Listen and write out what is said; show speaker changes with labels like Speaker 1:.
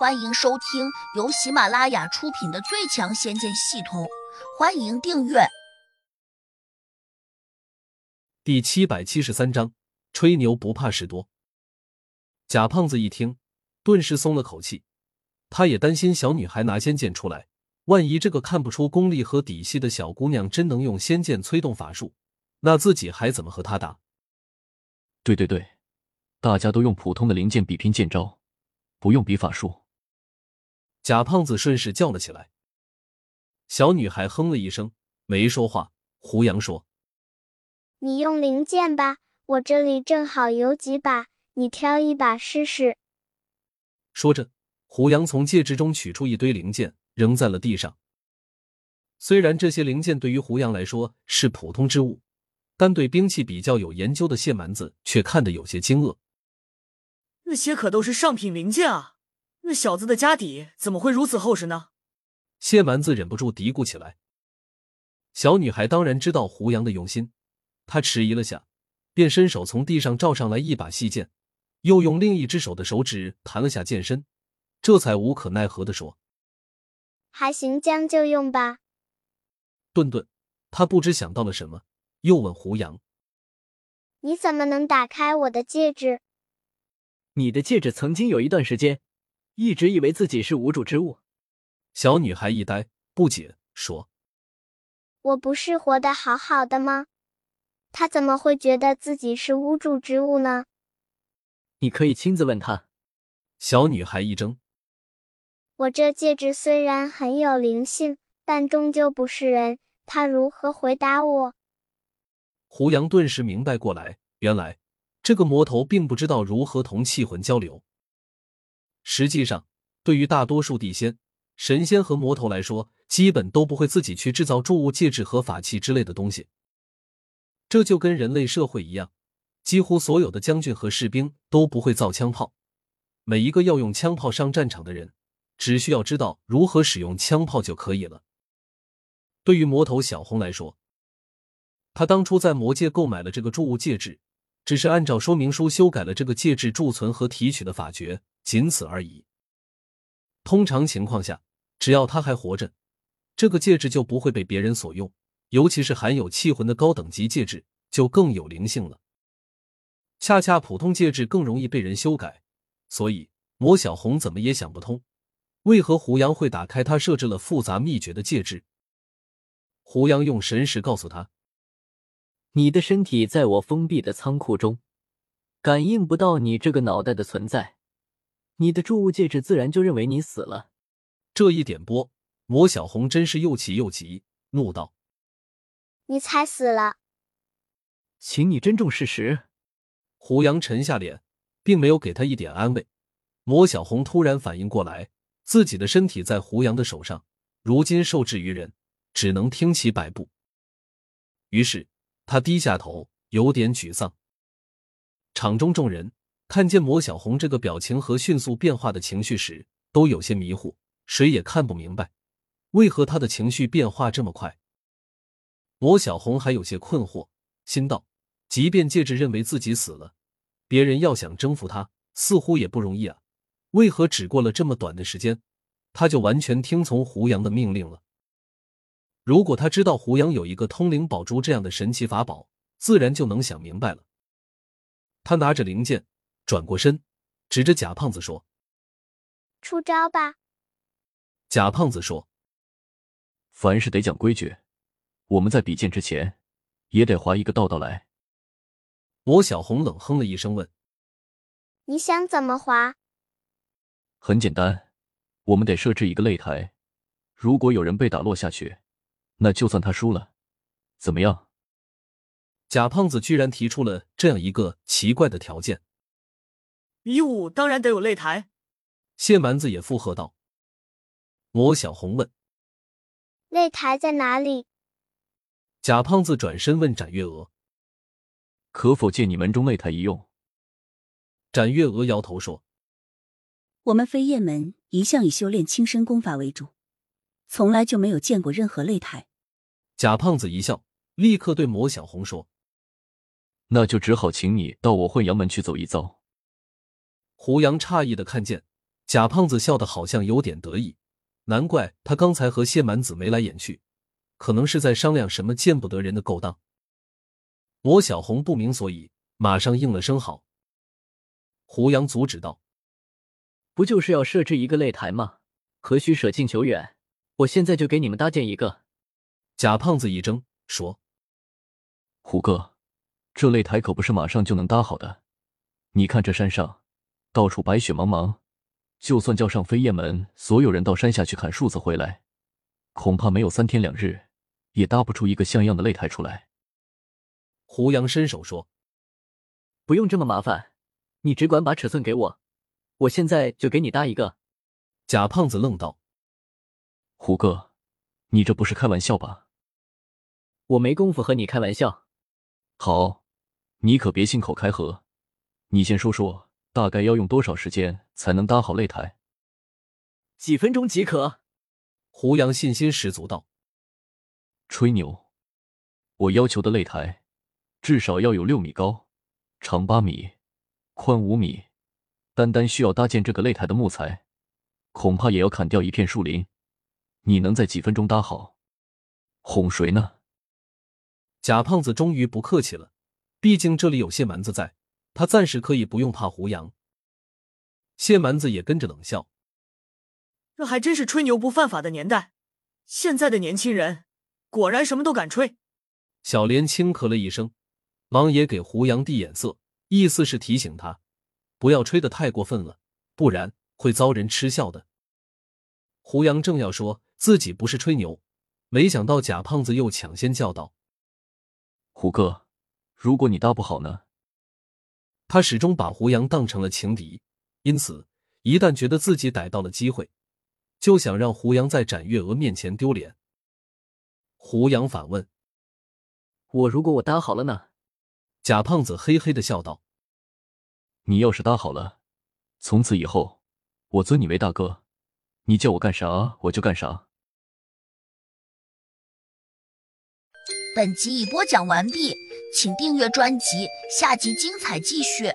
Speaker 1: 欢迎收听由喜马拉雅出品的《最强仙剑系统》，欢迎订阅。
Speaker 2: 第七百七十三章，吹牛不怕事多。贾胖子一听，顿时松了口气。他也担心小女孩拿仙剑出来，万一这个看不出功力和底细的小姑娘真能用仙剑催动法术，那自己还怎么和她打？
Speaker 3: 对对对，大家都用普通的灵剑比拼剑招，不用比法术。
Speaker 2: 贾胖子顺势叫了起来。小女孩哼了一声，没说话。胡杨说：“
Speaker 4: 你用零件吧，我这里正好有几把，你挑一把试试。”
Speaker 2: 说着，胡杨从戒指中取出一堆零件，扔在了地上。虽然这些零件对于胡杨来说是普通之物，但对兵器比较有研究的谢蛮子却看得有些惊愕。
Speaker 5: 那些可都是上品零件啊！那小子的家底怎么会如此厚实呢？
Speaker 2: 谢蛮子忍不住嘀咕起来。小女孩当然知道胡杨的用心，她迟疑了下，便伸手从地上照上来一把细剑，又用另一只手的手指弹了下剑身，这才无可奈何的说：“
Speaker 4: 还行，将就用吧。”
Speaker 2: 顿顿，他不知想到了什么，又问胡杨：“
Speaker 4: 你怎么能打开我的戒指？”
Speaker 6: 你的戒指曾经有一段时间。一直以为自己是无主之物，
Speaker 2: 小女孩一呆，不解说：“
Speaker 4: 我不是活得好好的吗？他怎么会觉得自己是无主之物呢？”
Speaker 6: 你可以亲自问他。
Speaker 2: 小女孩一怔：“
Speaker 4: 我这戒指虽然很有灵性，但终究不是人，他如何回答我？”
Speaker 2: 胡杨顿时明白过来，原来这个魔头并不知道如何同气魂交流。实际上，对于大多数地仙、神仙和魔头来说，基本都不会自己去制造铸物戒指和法器之类的东西。这就跟人类社会一样，几乎所有的将军和士兵都不会造枪炮。每一个要用枪炮上战场的人，只需要知道如何使用枪炮就可以了。对于魔头小红来说，他当初在魔界购买了这个铸物戒指，只是按照说明书修改了这个戒指贮存和提取的法诀。仅此而已。通常情况下，只要他还活着，这个戒指就不会被别人所用。尤其是含有气魂的高等级戒指，就更有灵性了。恰恰普通戒指更容易被人修改，所以魔小红怎么也想不通，为何胡杨会打开他设置了复杂秘诀的戒指。胡杨用神识告诉他：“
Speaker 6: 你的身体在我封闭的仓库中，感应不到你这个脑袋的存在。”你的铸物戒指自然就认为你死了。
Speaker 2: 这一点拨，魔小红真是又气又急，怒道：“
Speaker 4: 你才死了！”
Speaker 6: 请你珍重事实。
Speaker 2: 胡杨沉下脸，并没有给他一点安慰。魔小红突然反应过来，自己的身体在胡杨的手上，如今受制于人，只能听其摆布。于是他低下头，有点沮丧。场中众人。看见魔小红这个表情和迅速变化的情绪时，都有些迷糊，谁也看不明白为何他的情绪变化这么快。魔小红还有些困惑，心道：即便戒指认为自己死了，别人要想征服他，似乎也不容易啊。为何只过了这么短的时间，他就完全听从胡杨的命令了？如果他知道胡杨有一个通灵宝珠这样的神奇法宝，自然就能想明白了。他拿着灵剑。转过身，指着贾胖子说：“
Speaker 4: 出招吧。”
Speaker 2: 贾胖子说：“
Speaker 3: 凡事得讲规矩，我们在比剑之前，也得划一个道道来。”
Speaker 2: 罗小红冷哼了一声，问：“
Speaker 4: 你想怎么划？”
Speaker 3: 很简单，我们得设置一个擂台，如果有人被打落下去，那就算他输了，怎么样？
Speaker 2: 贾胖子居然提出了这样一个奇怪的条件。
Speaker 5: 比武当然得有擂台，
Speaker 2: 谢蛮子也附和道。魔小红问：“
Speaker 4: 擂台在哪里？”
Speaker 2: 贾胖子转身问展月娥：“
Speaker 3: 可否借你门中擂台一用？”
Speaker 2: 展月娥摇头说：“
Speaker 7: 我们飞燕门一向以修炼轻身功法为主，从来就没有见过任何擂台。”
Speaker 2: 贾胖子一笑，立刻对魔小红说：“
Speaker 3: 那就只好请你到我混阳门去走一遭。”
Speaker 2: 胡杨诧异的看见贾胖子笑得好像有点得意，难怪他刚才和谢满子眉来眼去，可能是在商量什么见不得人的勾当。罗小红不明所以，马上应了声好。胡杨阻止道：“
Speaker 6: 不就是要设置一个擂台吗？何须舍近求远？我现在就给你们搭建一个。”
Speaker 2: 贾胖子一怔，说：“
Speaker 3: 胡哥，这擂台可不是马上就能搭好的。你看这山上，到处白雪茫茫，就算叫上飞燕门所有人到山下去砍树子回来，恐怕没有三天两日，也搭不出一个像样的擂台出来。”
Speaker 2: 胡杨伸手说：“
Speaker 6: 不用这么麻烦，你只管把尺寸给我，我现在就给你搭一个。”
Speaker 2: 贾胖子愣道：“
Speaker 3: 胡哥，你这不是开玩笑吧？”
Speaker 6: 我没工夫和你开玩笑。
Speaker 3: 好，你可别信口开河。你先说说，大概要用多少时间才能搭好擂台？
Speaker 6: 几分钟即可。
Speaker 2: 胡杨信心十足道：“
Speaker 3: 吹牛！我要求的擂台至少要有六米高，长八米，宽五米。单单需要搭建这个擂台的木材，恐怕也要砍掉一片树林。你能在几分钟搭好？哄谁呢？”
Speaker 2: 贾胖子终于不客气了，毕竟这里有谢蛮子在，他暂时可以不用怕胡杨。谢蛮子也跟着冷笑：“
Speaker 5: 这还真是吹牛不犯法的年代，现在的年轻人果然什么都敢吹。”
Speaker 2: 小莲轻咳了一声，忙也给胡杨递眼色，意思是提醒他不要吹得太过分了，不然会遭人嗤笑的。胡杨正要说自己不是吹牛，没想到贾胖子又抢先叫道。
Speaker 3: 胡哥，如果你搭不好呢？
Speaker 2: 他始终把胡杨当成了情敌，因此一旦觉得自己逮到了机会，就想让胡杨在展月娥面前丢脸。胡杨反问：“
Speaker 6: 我如果我搭好了呢？”
Speaker 2: 贾胖子嘿嘿的笑道：“
Speaker 3: 你要是搭好了，从此以后我尊你为大哥，你叫我干啥我就干啥。”
Speaker 1: 本集已播讲完毕，请订阅专辑，下集精彩继续。